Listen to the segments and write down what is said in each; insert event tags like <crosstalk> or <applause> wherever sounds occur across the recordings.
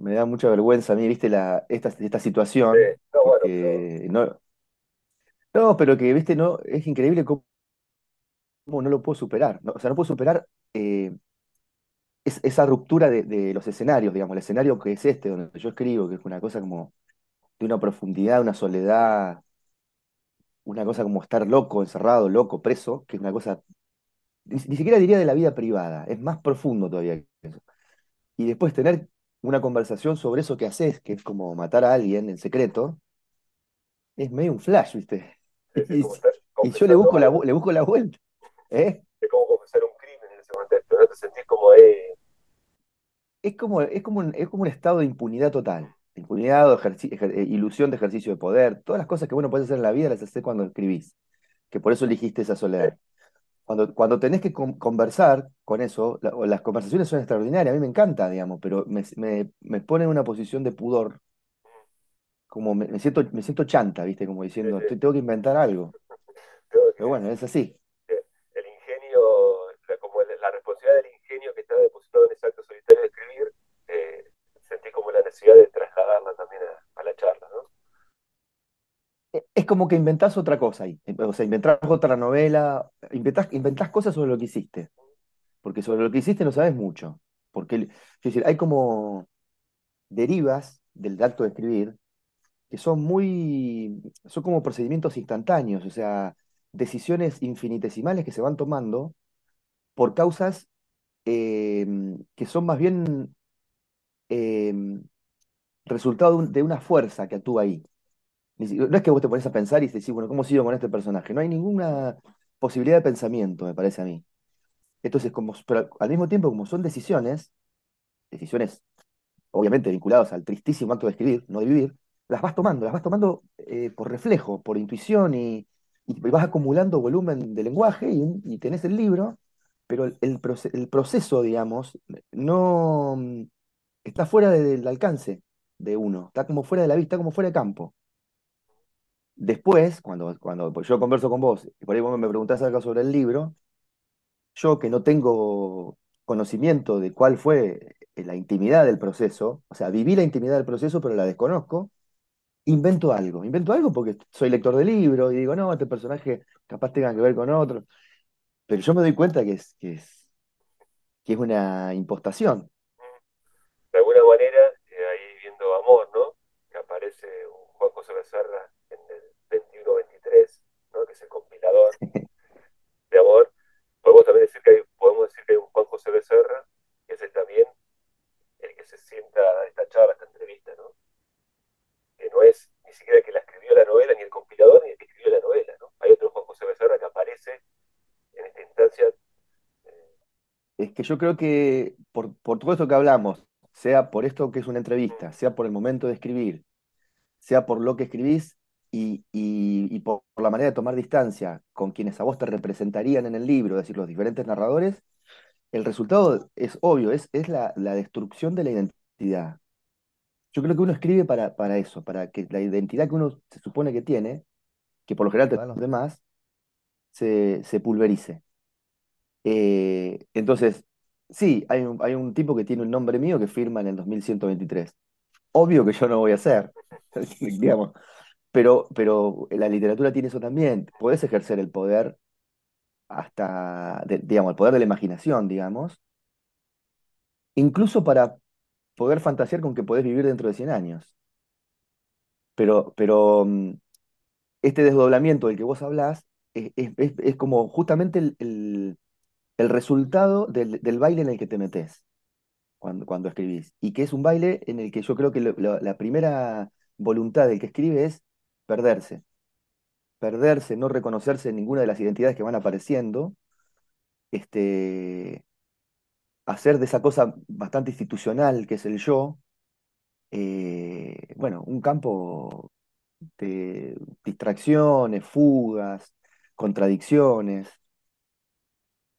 me da mucha vergüenza a mí, viste, la, esta, esta Sí, situación, no, bueno, porque no, no, pero que, viste, no, es increíble cómo, cómo no lo puedo superar, ¿no? O sea, no puedo superar eh, es- esa ruptura de, de los escenarios, digamos, el escenario que es este, donde yo escribo, que es una cosa como de una profundidad, una soledad, una cosa como estar loco, encerrado, loco, preso, que es una cosa, ni, ni siquiera diría de la vida privada, es más profundo todavía que eso. Y después tener una conversación sobre eso que haces, que es como matar a alguien en secreto, es medio un flash, ¿viste? <laughs> Y, yo le busco la, le busco la vuelta, ¿eh? es como confesar un crimen en ese contexto, ¿no? Te sentís como, eh, Es como, es como un, es como un estado de impunidad total. Impunidad o ejerci- ejer- eh, ilusión de ejercicio de poder. Todas las cosas que bueno puedes hacer en la vida las haces cuando escribís, que por eso eligiste esa eh, soledad. Cuando, cuando tenés que con- conversar con eso, la- las conversaciones son extraordinarias, a mí me encanta, digamos, pero me, me, me pone en una posición de pudor, como me, me siento, me siento chanta, ¿viste? Como diciendo, sí. "Te- tengo que inventar algo. <laughs> Pero bueno, es así. eh, el ingenio, la, como el- la responsabilidad del ingenio que está depositado en ese acto solitario de escribir, eh, sentí como la necesidad de trasladarla también a, a la charla, ¿no? E- Es como que inventás otra cosa ahí. O sea, inventás otra novela, inventás, inventás cosas sobre lo que hiciste. porque sobre lo que hiciste no sabes mucho. Porque, hay como derivas del acto de escribir que son muy, son como procedimientos instantáneos, o sea, decisiones infinitesimales que se van tomando por causas eh, que son más bien eh, resultado de una fuerza que actúa ahí. No es que vos te pones a pensar y te decís, bueno, ¿cómo sigo con este personaje? No hay ninguna posibilidad de pensamiento, me parece a mí. Entonces, como, pero al mismo tiempo, como son decisiones, decisiones obviamente vinculados al tristísimo acto de escribir, no de vivir, las vas tomando, las vas tomando eh, por reflejo, por intuición y, y vas acumulando volumen de lenguaje y, y tenés el libro, pero el, el proce- el proceso, digamos, no está fuera de- del alcance de uno, está como fuera de la vista, como fuera de campo. Después, cuando, cuando yo converso con vos, y por ahí vos me preguntás algo sobre el libro, yo que no tengo conocimiento de cuál fue eh, la intimidad del proceso, o sea, viví la intimidad del proceso, pero la desconozco, invento algo. Invento algo porque soy lector de libros y digo, no, este personaje capaz tenga que ver con otro, pero yo me doy cuenta que es, que es, que es una impostación. De alguna manera, eh, ahí viendo Amor, ¿no? Que aparece un Juan José Becerra en el 21-23, ¿no? Que es el compilador de Amor. Podemos también decir que hay, podemos decir que hay un Juan José Becerra, que es también el que se sienta a esta charla, a esta entrevista, ¿no? Que no es ni siquiera el que la escribió la novela, ni el compilador, ni el que escribió la novela, ¿no? Hay otro Juan José Becerra que aparece en esta instancia. eh, Es que yo creo que por, por todo esto que hablamos, sea por esto que es una entrevista, sea por el momento de escribir, sea por lo que escribís y, y- y por, por la manera de tomar distancia con quienes a vos te representarían en el libro, es decir, los diferentes narradores, el resultado es obvio, es, es la, la destrucción de la identidad. Yo creo que uno escribe para, para eso, para que la identidad que uno se supone que tiene, que por lo general te dan los demás, se, se pulverice. Eh, entonces, sí, hay un, hay un tipo que tiene un nombre mío que firma en el 2123. Obvio que yo no voy a hacer, <laughs> digamos, pero, pero la literatura tiene eso también. Podés ejercer el poder hasta, digamos, el poder de la imaginación, digamos, incluso para poder fantasear con que podés vivir dentro de 100 años. Pero, pero mm, este desdoblamiento del que vos hablás es, es- es- como justamente el, el- resultado del, del baile en el que te metés cuando, cuando escribís. Y que es un baile en el que yo creo que la primera voluntad del que escribe es perderse. Perderse, no reconocerse en ninguna de las identidades que van apareciendo, este, hacer de esa cosa bastante institucional que es el yo, eh, bueno, un campo de distracciones, fugas, contradicciones.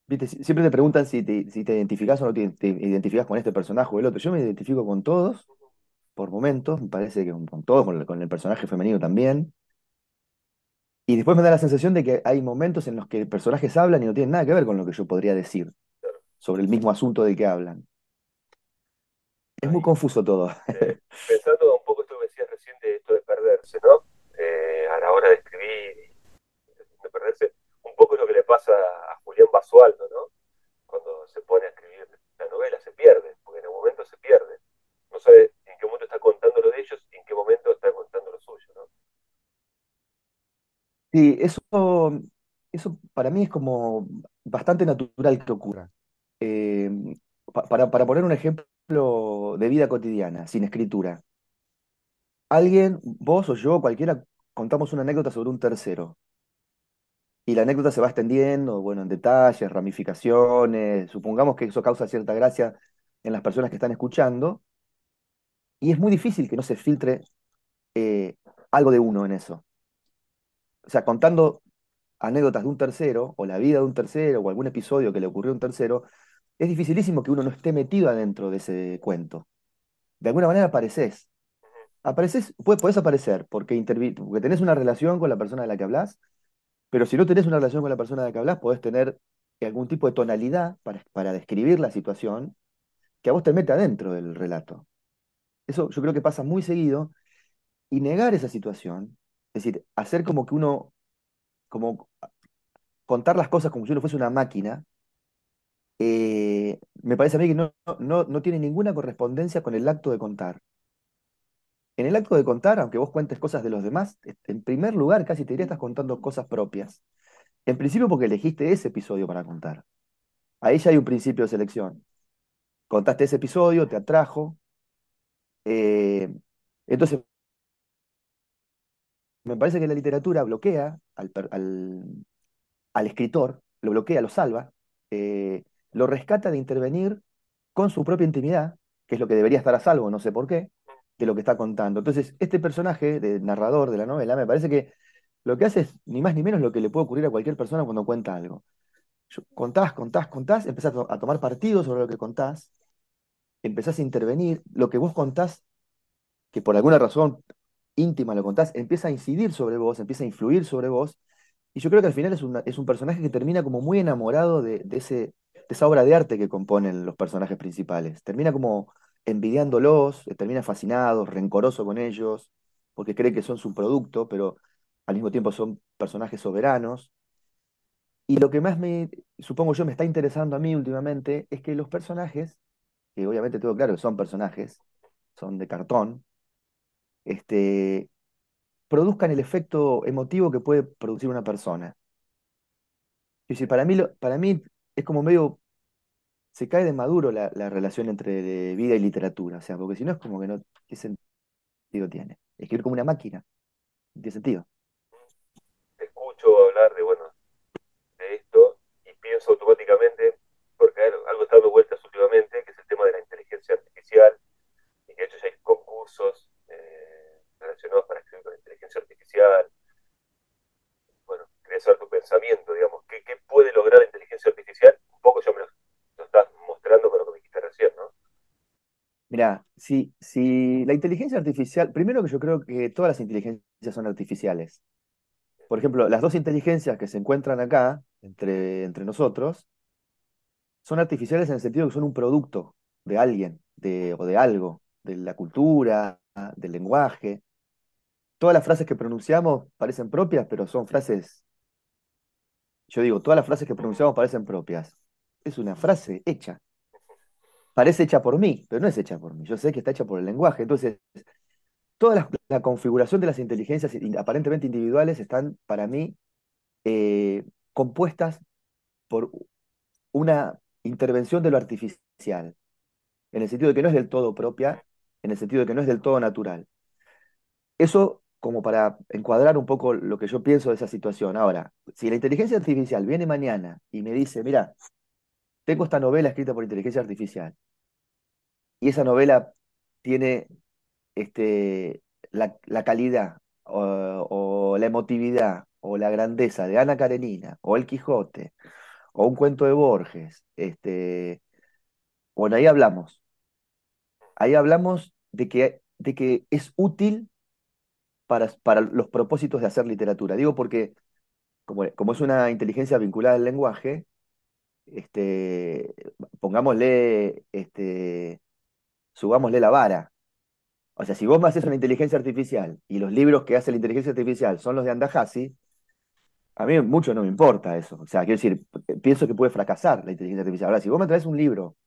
¿Viste? Sie- Siempre te preguntan si te, identificás o no te, te identificás con este personaje o el otro. Yo me identifico con todos, por momentos, me parece que con, todos, con el, con el personaje femenino también. Y después me da la sensación de que hay momentos en los que personajes hablan y no tienen nada que ver con lo que yo podría decir sobre el mismo asunto del que hablan. Es muy confuso todo. <laughs> eh, pensando un poco esto que decías recién de esto de perderse, ¿no? Eh, a la hora de escribir y de perderse, un poco es lo que le pasa a Julián Basualdo, ¿no? Cuando se pone a escribir la novela, se pierde, porque en el momento se pierde. No sabe qué momento está contando lo de ellos y en qué momento está contando lo suyo, ¿no? Sí, eso, eso para mí es como bastante natural que ocurra. Eh, pa- para, para poner un ejemplo de vida cotidiana, sin escritura. Alguien, vos o yo, cualquiera, contamos una anécdota sobre un tercero. Y la anécdota se va extendiendo, bueno, en detalles, ramificaciones. Supongamos que eso causa cierta gracia en las personas que están escuchando. Y es muy difícil que no se filtre eh, algo de uno en eso. O sea, contando anécdotas de un tercero, o la vida de un tercero, o algún episodio que le ocurrió a un tercero, es dificilísimo que uno no esté metido adentro de ese cuento. De alguna manera apareces. Apareces, puedes, aparecer porque, porque tenés una relación con la persona de la que hablas, pero si no tenés una relación con la persona de la que hablas, podés tener algún tipo de tonalidad para, para describir la situación que a vos te mete adentro del relato. Eso yo creo que pasa muy seguido y negar esa situación, es decir, hacer como que uno, como contar las cosas como si uno fuese una máquina, eh, me parece a mí que no, no, no tiene ninguna correspondencia con el acto de contar. En el acto de contar, aunque vos cuentes cosas de los demás, en primer lugar casi te diría estás contando cosas propias. En principio porque elegiste ese episodio para contar. Ahí ya hay un principio de selección. Contaste ese episodio, te atrajo. Eh, entonces, me parece que la literatura bloquea al, al- escritor, lo bloquea, lo salva, eh, lo rescata de intervenir con su propia intimidad, que es lo que debería estar a salvo, no sé por qué, de lo que está contando. Entonces, este personaje de narrador de la novela me parece que lo que hace es ni más ni menos lo que le puede ocurrir a cualquier persona cuando cuenta algo. Contás, contás, contás, empezás a tomar partido sobre lo que contás, empezás a intervenir, lo que vos contás, que por alguna razón íntima lo contás, empieza a incidir sobre vos, empieza a influir sobre vos, y yo creo que al final es, una- es un personaje que termina como muy enamorado de, de ese, de esa obra de arte que componen los personajes principales. Termina como envidiándolos, eh, termina fascinado, rencoroso con ellos, porque cree que son su producto, pero al mismo tiempo son personajes soberanos. Y lo que más me, supongo yo, me está interesando a mí últimamente es que los personajes, que obviamente tengo claro que son personajes, son de cartón, este, produzcan el efecto emotivo que puede producir una persona. Es decir, para mí, para mí es como medio, se cae de maduro la, la relación entre vida y literatura, o sea, porque si no es como que no, ¿qué sentido tiene? Escribir como una máquina, tiene sentido. Escucho hablar de, bueno, de esto y pienso automáticamente, porque algo está dando vueltas últimamente, que es el tema de la inteligencia artificial, y que de hecho ya hay concursos eh, relacionados para escribir con inteligencia artificial. Bueno, quería saber tu pensamiento, digamos, ¿qué, puede lograr la inteligencia artificial? Un poco ya me lo, estás mostrando con lo que me dijiste recién, ¿no? Mira, si, si la inteligencia artificial, primero que yo creo que todas las inteligencias son artificiales. Por ejemplo, las dos inteligencias que se encuentran acá, entre, entre nosotros, son artificiales en el sentido que son un producto de alguien, de, o de algo, de la cultura, del lenguaje. Todas las frases que pronunciamos parecen propias, pero son frases, yo digo, todas las frases que pronunciamos parecen propias. Es una frase hecha. Parece hecha por mí, pero no es hecha por mí. Yo sé que está hecha por el lenguaje. Entonces, toda la, configuración de las inteligencias in- aparentemente individuales están, para mí, eh, compuestas por una intervención de lo artificial, en el sentido de que no es del todo propia, en el sentido de que no es del todo natural. Eso como para encuadrar un poco lo que yo pienso de esa situación. Ahora, si la inteligencia artificial viene mañana y me dice, mira, tengo esta novela escrita por inteligencia artificial, y esa novela tiene este, la, la calidad o, la emotividad o la grandeza de Ana Karenina o El Quijote o un cuento de Borges, este, bueno, ahí hablamos. Ahí hablamos de que, de que es útil para, para los propósitos de hacer literatura. Digo porque como, como es una inteligencia vinculada al lenguaje, este, pongámosle este, subámosle la vara. O sea, si vos me haces una inteligencia artificial y los libros que hace la inteligencia artificial son los de Andajasi, a mí mucho no me importa eso. O sea, quiero decir, pienso que puede fracasar la inteligencia artificial. Ahora, si vos me traes un libro,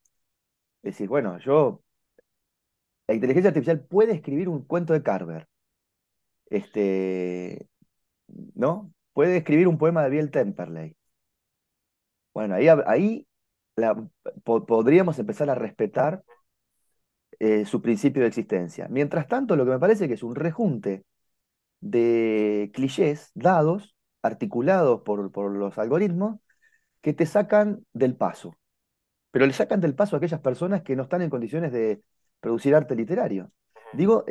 decir, bueno, yo, la inteligencia artificial puede escribir un cuento de Carver. Este, ¿no? Puede escribir un poema de Biel Temperley. Bueno, ahí, ahí podríamos empezar a respetar eh, su principio de existencia. Mientras tanto, lo que me parece que es un rejunte de clichés dados, articulados por, por los algoritmos, que te sacan del paso. Pero le sacan del paso a aquellas personas que no están en condiciones de producir arte literario. Digo,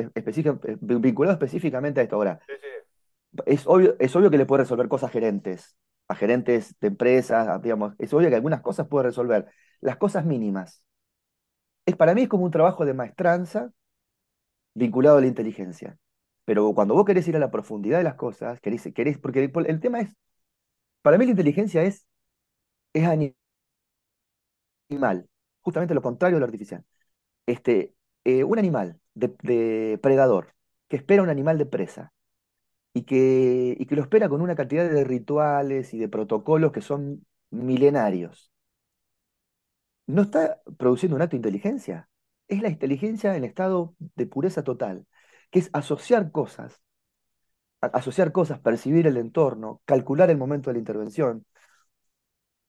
vinculado específicamente a esto. Ahora, Es, obvio, es obvio que le puede resolver cosas gerentes, a gerentes de empresas, digamos, es obvio que algunas cosas puede resolver. Las cosas mínimas, es, para mí es como un trabajo de maestranza vinculado a la inteligencia. Pero cuando vos querés ir a la profundidad de las cosas, querés, querés porque el, tema es, para mí la inteligencia es, es animal, justamente lo contrario de lo artificial. Este, eh, un animal de, predador que espera un animal de presa y que, y que lo espera con una cantidad de rituales y de protocolos que son milenarios no está produciendo un acto de inteligencia. Es la inteligencia en estado de pureza total, que es asociar cosas, asociar cosas, percibir el entorno, calcular el momento de la intervención.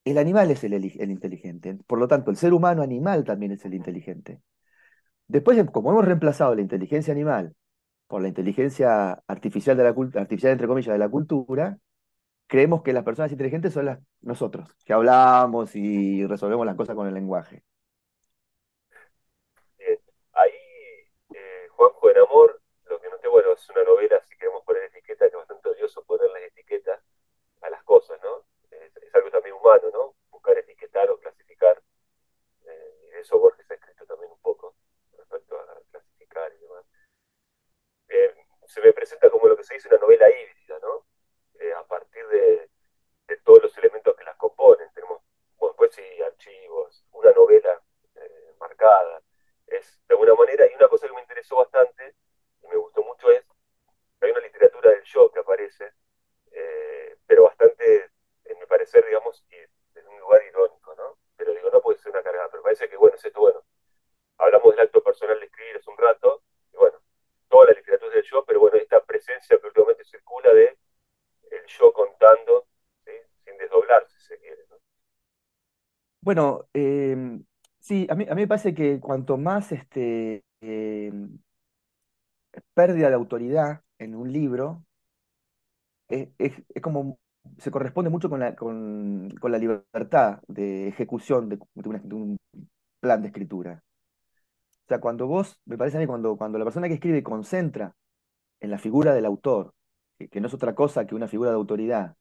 El animal es el, el inteligente, por lo tanto, el ser humano animal también es el inteligente. Después, como hemos reemplazado la inteligencia animal por la inteligencia artificial, de la artificial entre comillas, de la cultura, creemos que las personas inteligentes son las, nosotros, que hablamos y resolvemos las cosas con el lenguaje. Bien. Ahí, eh, Juanjo en Amor, lo que no te bueno, es una novela, si queremos poner etiqueta, que es bastante odioso ponerle etiquetas a las cosas, ¿no? Es, algo también humano, ¿no? Buscar etiquetar o clasificar. Eh, eso Borges ha escrito también un poco respecto a clasificar y demás. Se me presenta como lo que se dice una novela híbrida, ¿no? Eh, a partir de, todos los elementos que las componen. Tenemos pues sí, archivos, una novela eh, marcada. Es de alguna manera, y una cosa que me interesó bastante y me gustó mucho es que hay una literatura del yo que aparece, eh, pero bastante, en mi parecer, digamos, y desde un lugar irónico, ¿no? Pero digo, no puede ser una cargada, pero parece que, bueno, es esto, bueno, hablamos del acto personal de escribir hace un rato, y bueno, toda la literatura del yo, pero bueno, esta presencia que últimamente circula de el yo contando, sin desdoblarse, si se quiere. Bueno, em, sí, a a mí me parece que cuanto más este, em, pérdida de autoridad en un libro, es, como se corresponde mucho con la, con, la libertad de ejecución de, un plan de escritura. O sea, cuando vos, me parece a mí, cuando, cuando la persona que escribe concentra en la figura del autor, que, no es otra cosa que una figura de autoridad,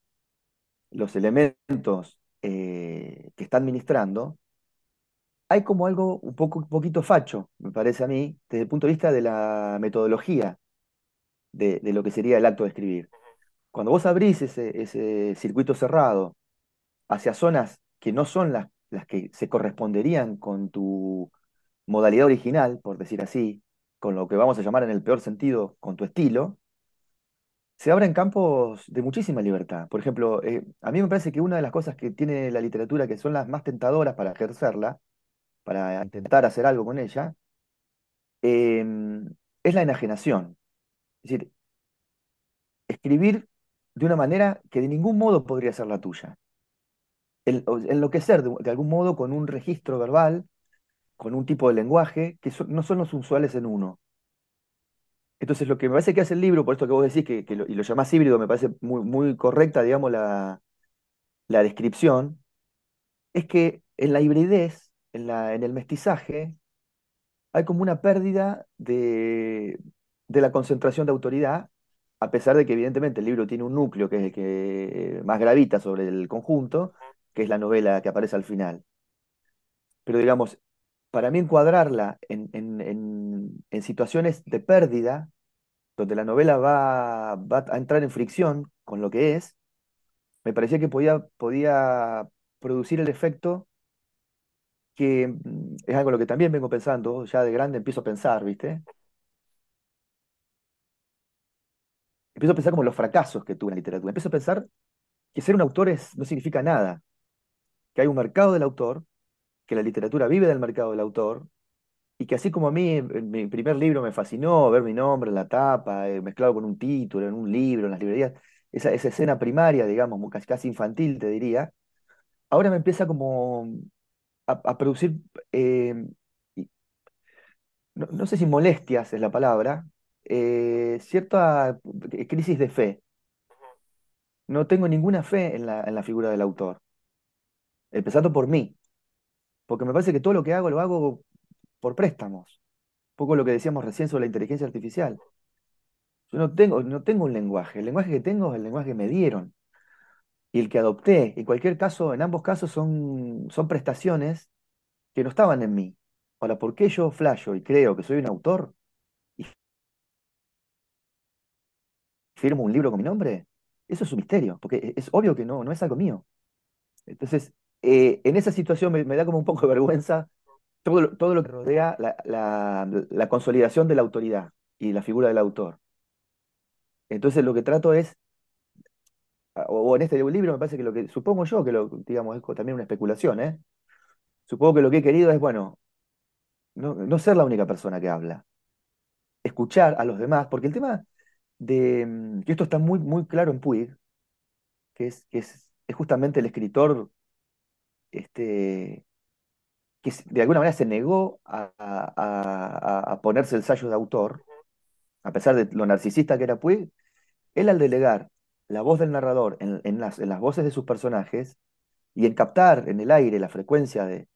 los elementos eh, que está administrando, hay como algo un, poco, un poquito facho, me parece a mí, desde el punto de vista de la metodología de, lo que sería el acto de escribir. Cuando vos abrís ese, circuito cerrado hacia zonas que no son las, las que se corresponderían con tu modalidad original, por decir así, con lo que vamos a llamar en el peor sentido, con tu estilo, se abren campos de muchísima libertad. Por ejemplo, eh, a mí me parece que una de las cosas que tiene la literatura que son las más tentadoras para ejercerla, para intentar hacer algo con ella, em, es la enajenación. Es decir, escribir de una manera que de ningún modo podría ser la tuya. enloquecer de, de algún modo con un registro verbal, con un tipo de lenguaje que no son los usuales en uno. Entonces, lo que me parece que hace el libro, por esto que vos decís, que, y lo llamás híbrido, me parece muy, correcta, digamos, la, descripción, es que en la hibridez, en, la, en el mestizaje, hay como una pérdida de, la concentración de autoridad, a pesar de que evidentemente el libro tiene un núcleo que es el que más gravita sobre el conjunto, que es la novela que aparece al final. Pero digamos, para mí encuadrarla en, en situaciones de pérdida, donde la novela va, a entrar en fricción con lo que es, me parecía que podía, podía producir el efecto que mm, es algo en lo que también vengo pensando, ya de grande empiezo a pensar, ¿viste? Empiezo a pensar como los fracasos que tuve en la literatura. Empiezo a pensar que ser un autor es, no significa nada, que hay un mercado del autor, que la literatura vive del mercado del autor, y que así como a mí en mi primer libro me fascinó ver mi nombre en la tapa, eh, mezclado con un título, en un libro, en las librerías, esa, esa escena primaria, digamos, casi infantil, te diría, ahora me empieza como a, producir, eh, no, no sé si molestias es la palabra, eh, cierta crisis de fe. No tengo ninguna fe en la, en la figura del autor, empezando por mí, porque me parece que todo lo que hago lo hago por préstamos. Un poco lo que decíamos recién sobre la inteligencia artificial. Yo no tengo, no tengo un lenguaje. El lenguaje que tengo es el lenguaje que me dieron y el que adopté. En cualquier caso, en ambos casos son, son prestaciones que no estaban en mí. Ahora, ¿por qué yo flasho y creo que soy un autor y firmo un libro con mi nombre? Eso es un misterio, porque es obvio que no, no es algo mío. Entonces, eh, en esa situación me, da como un poco de vergüenza todo, lo- todo lo que rodea la la consolidación de la autoridad y la figura del autor. Entonces, lo que trato es o, en este libro me parece que lo que, supongo yo que lo, digamos, es también una especulación, ¿eh? Supongo que lo que he querido es, bueno, no, no ser la única persona que habla, escuchar a los demás, porque el tema de, mm, que esto está muy, muy claro en Puig, que es, que es, es justamente el escritor este, que de alguna manera se negó a, a- ponerse el sello de autor, a pesar de lo narcisista que era Puig, él al delegar la voz del narrador en, en las, en las voces de sus personajes y en captar en el aire la frecuencia de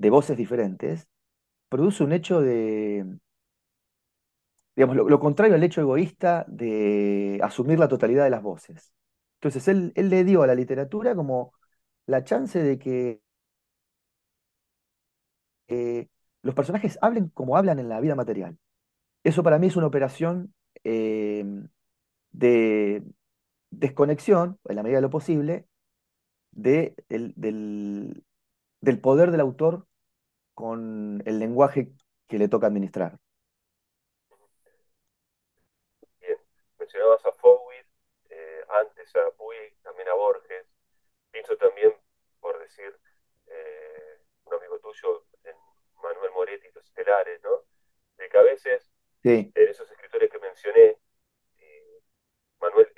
de voces diferentes, produce un hecho de, digamos, lo, contrario al hecho egoísta de asumir la totalidad de las voces. Entonces, él, él le dio a la literatura como la chance de que eh, los personajes hablen como hablan en la vida material. Eso para mí es una operación eh, de desconexión, en la medida de lo posible, de el- del, del poder del autor con el lenguaje que le toca administrar. Bien, mencionabas a Fowler, eh, antes a Puig, también a Borges. Pienso también, por decir, eh, un amigo tuyo, en Manuel Moretti, Los Estelares, ¿no? De que a veces, Sí, en esos escritores que mencioné, eh, Manuel,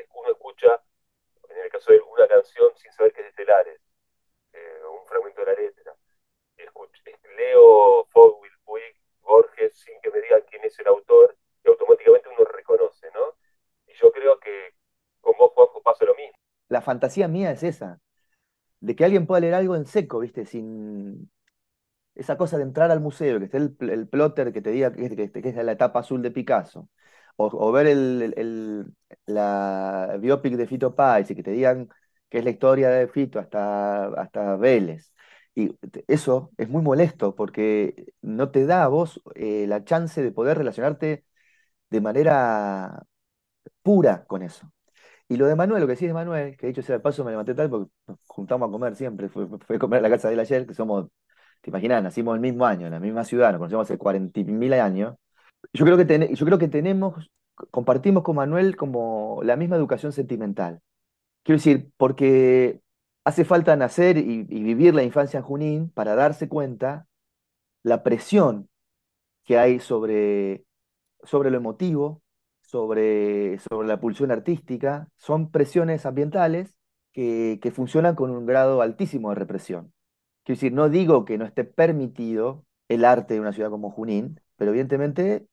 en el caso de una canción sin saber que es de Estelares, eh, un fragmento de la letra. Escucho, leo Fowler, Puig, Borges, sin que me digan quién es el autor, y automáticamente uno reconoce, ¿no? Y yo creo que con vos, Juanjo, pasa lo mismo. la fantasía mía es esa, de que alguien pueda leer algo en seco, ¿viste? Sin esa cosa de entrar al museo, que esté el, el plotter que te diga que, que- que es la etapa azul de Picasso, o, ver el, el- la biopic de Fito Páez y que te digan que es la historia de Fito hasta, hasta Vélez. Y eso es muy molesto porque no te da a vos eh, la chance de poder relacionarte de manera pura con eso. Y lo de Manuel, lo que decís de Manuel, que dicho sea de paso me levanté tarde porque nos juntamos a comer siempre, fue, comer a la casa de él ayer, que somos, te imaginas, nacimos el mismo año, en la misma ciudad, nos conocemos hace 40.000 años. Yo creo que, ten- yo creo que tenemos, compartimos con Manuel como la misma educación sentimental. Quiero decir, porque hace falta nacer y, y vivir la infancia en Junín para darse cuenta la presión que hay sobre sobre lo emotivo, sobre, sobre la pulsión artística, son presiones ambientales que, que funcionan con un grado altísimo de represión. Quiero decir, no digo que no esté permitido el arte de una ciudad como Junín, pero evidentemente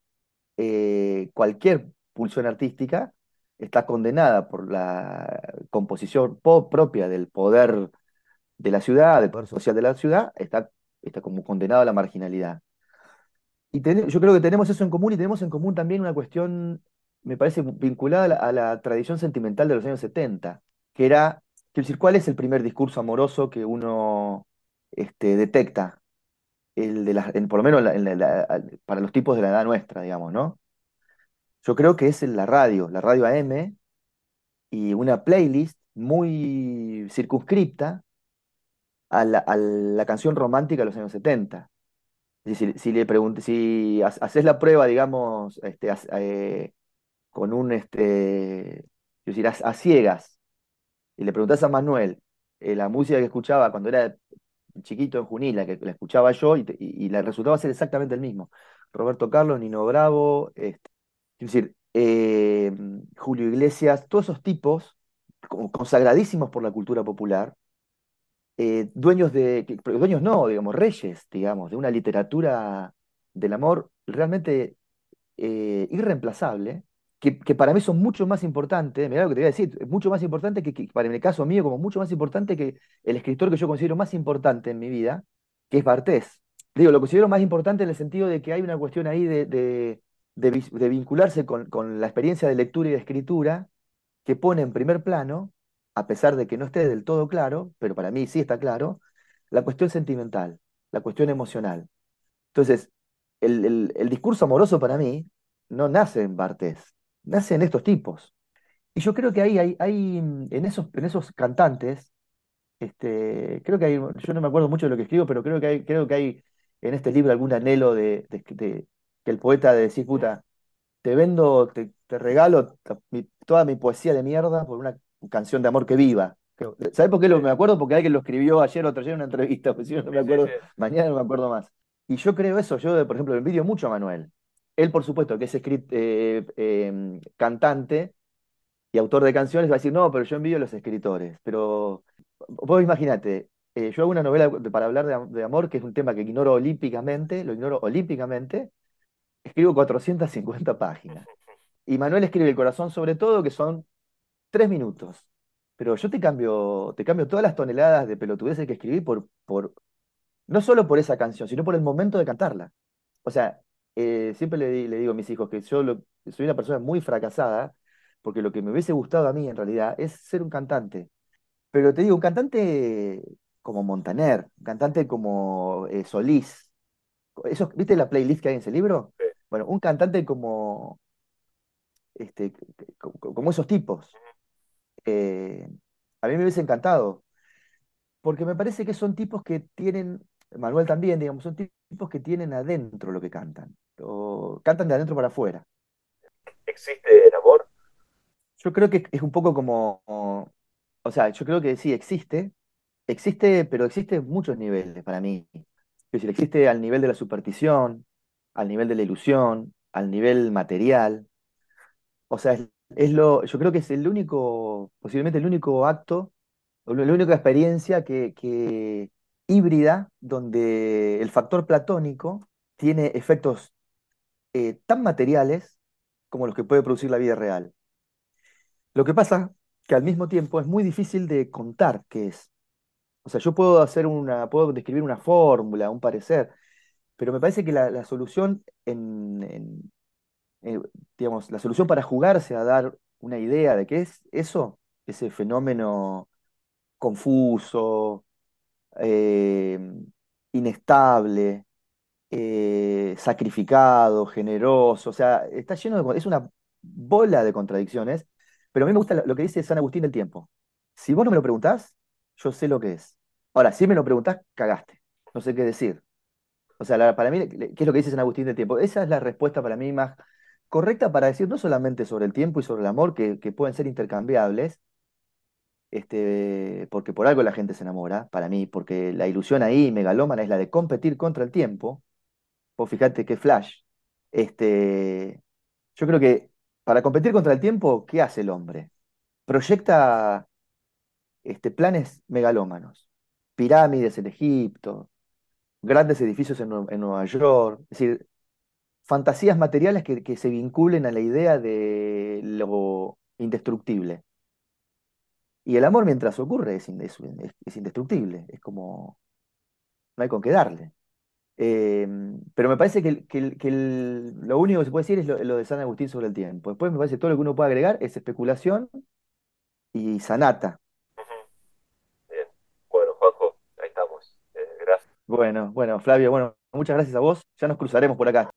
eh, cualquier pulsión artística está condenada por la composición po- propia del poder de la ciudad, del poder social de la ciudad, está, está como condenado a la marginalidad. Y yo creo que tenemos eso en común y tenemos en común también una cuestión, me parece, vinculada a la, a la tradición sentimental de los años 70, que era, quiero decir, ¿cuál es el primer discurso amoroso que uno este, detecta? El de la- por lo menos en la- para los tipos de la edad nuestra, digamos, ¿no? Yo creo que es la radio, la radio AM y una playlist muy circunscripta a la, a la canción romántica de los años 70. Es decir, si, le pregunté, si ha- haces la prueba, digamos, este, eh, con un, este, es decir, a, a ciegas, y le preguntás a Manuel eh, la música que escuchaba cuando era chiquito en Junín, la que la escuchaba yo, y, y, le resultaba ser exactamente el mismo. Roberto Carlos, Nino Bravo, este, es decir, eh, Julio Iglesias, todos esos tipos consagradísimos por la cultura popular, eh, dueños de, dueños no, digamos, reyes, digamos, de una literatura del amor realmente eh, irreemplazable, que, para mí son mucho más importantes, mirá lo que te voy a decir, mucho más importante que, que para el caso mío, como mucho más importante que el escritor que yo considero más importante en mi vida, que es Bartés. Digo, lo considero más importante en el sentido de que hay una cuestión ahí de, de vincularse con, con la experiencia de lectura y de escritura que pone en primer plano, a pesar de que no esté del todo claro, pero para mí sí está claro, la cuestión sentimental, la cuestión emocional. Entonces, el, el- el discurso amoroso para mí no nace en Bartés, nace en estos tipos. Y yo creo que ahí hay, hay, en esos, en esos cantantes, este, creo que hay, yo no me acuerdo mucho de lo que escribo, pero creo que hay, creo que hay en este libro algún anhelo de, de- de- que el poeta de decir, puta, te vendo, te, te regalo mi- toda mi poesía de mierda por una canción de amor que viva. ¿Sabés por qué lo, me acuerdo? Porque alguien lo escribió ayer o otro ayer en una entrevista, <laughs> no, me acuerdo, mañana no me acuerdo más. Y yo creo eso, yo, por ejemplo, lo envidio mucho a Manuel. Él, por supuesto, que es eh, eh, cantante y autor de canciones, va a decir, no, pero yo envidio a los escritores. Pero vos imaginate, eh, yo hago una novela para hablar de, de amor, que es un tema que ignoro olímpicamente, lo ignoro olímpicamente, escribo 450 páginas. Y Manuel escribe El corazón sobre todo, que son tres minutos. Pero yo te cambio, te cambio todas las toneladas de pelotudeces que escribí por, por, no solo por esa canción, sino por el momento de cantarla. O sea, eh, siempre le, di- le digo a mis hijos que yo lo- soy una persona muy fracasada, porque lo que me hubiese gustado a mí en realidad es ser un cantante. Pero te digo, un cantante como Montaner, un cantante como eh, Solís. Esos, ¿viste la playlist que hay en ese libro? sí. Bueno, un cantante como, este, co- co- como esos tipos. Eh, a mí me hubiese encantado, porque me parece que son tipos que tienen, Manuel también, digamos, son tipos que tienen adentro lo que cantan, o cantan de adentro para afuera. ¿Existe el amor? Yo creo que es un poco como, o sea, yo creo que sí, existe, existe, pero existe en muchos niveles para mí. Es decir, existe al nivel de la superstición, al nivel de la ilusión, al nivel material. O sea, es, es lo, yo creo que es el único, posiblemente el único acto, la única experiencia que, que híbrida donde el factor platónico tiene efectos eh, tan materiales como los que puede producir la vida real. Lo que pasa que al mismo tiempo es muy difícil de contar qué es. O sea, yo puedo hacer una, puedo describir una fórmula, un parecer, pero me parece que la, la solución en, eh, digamos, la solución para jugarse a dar una idea de qué es eso, ese fenómeno confuso, eh, inestable, eh, sacrificado, generoso, o sea, está lleno de, es una bola de contradicciones, pero a mí me gusta lo que dice San Agustín del tiempo. Si vos no me lo preguntás, yo sé lo que es. Ahora, si me lo preguntás, cagaste. No sé qué decir. O sea, para mí, ¿qué es lo que dice San Agustín del tiempo? Esa es la respuesta para mí más correcta para decir no solamente sobre el tiempo y sobre el amor, que, que pueden ser intercambiables, este, porque por algo la gente se enamora, para mí, porque la ilusión ahí megalómana es la de competir contra el tiempo. Vos fíjate qué flash. Este, yo creo que para competir contra el tiempo, ¿qué hace el hombre? Proyecta este, planes megalómanos, pirámides en Egipto, grandes edificios en, Nue- en Nueva York, es decir, fantasías materiales que, que se vinculen a la idea de lo indestructible. Y el amor mientras ocurre es- es indestructible, es como, no hay con qué darle. Eh, pero me parece que, que que el- lo único que se puede decir es lo, lo de San Agustín sobre el tiempo. Después me parece que todo lo que uno puede agregar es especulación y sanata. Bien. Bueno, Juanjo, ahí estamos. Eh, gracias. Bueno, bueno, Flavio, bueno, muchas gracias a vos. Ya nos cruzaremos por acá.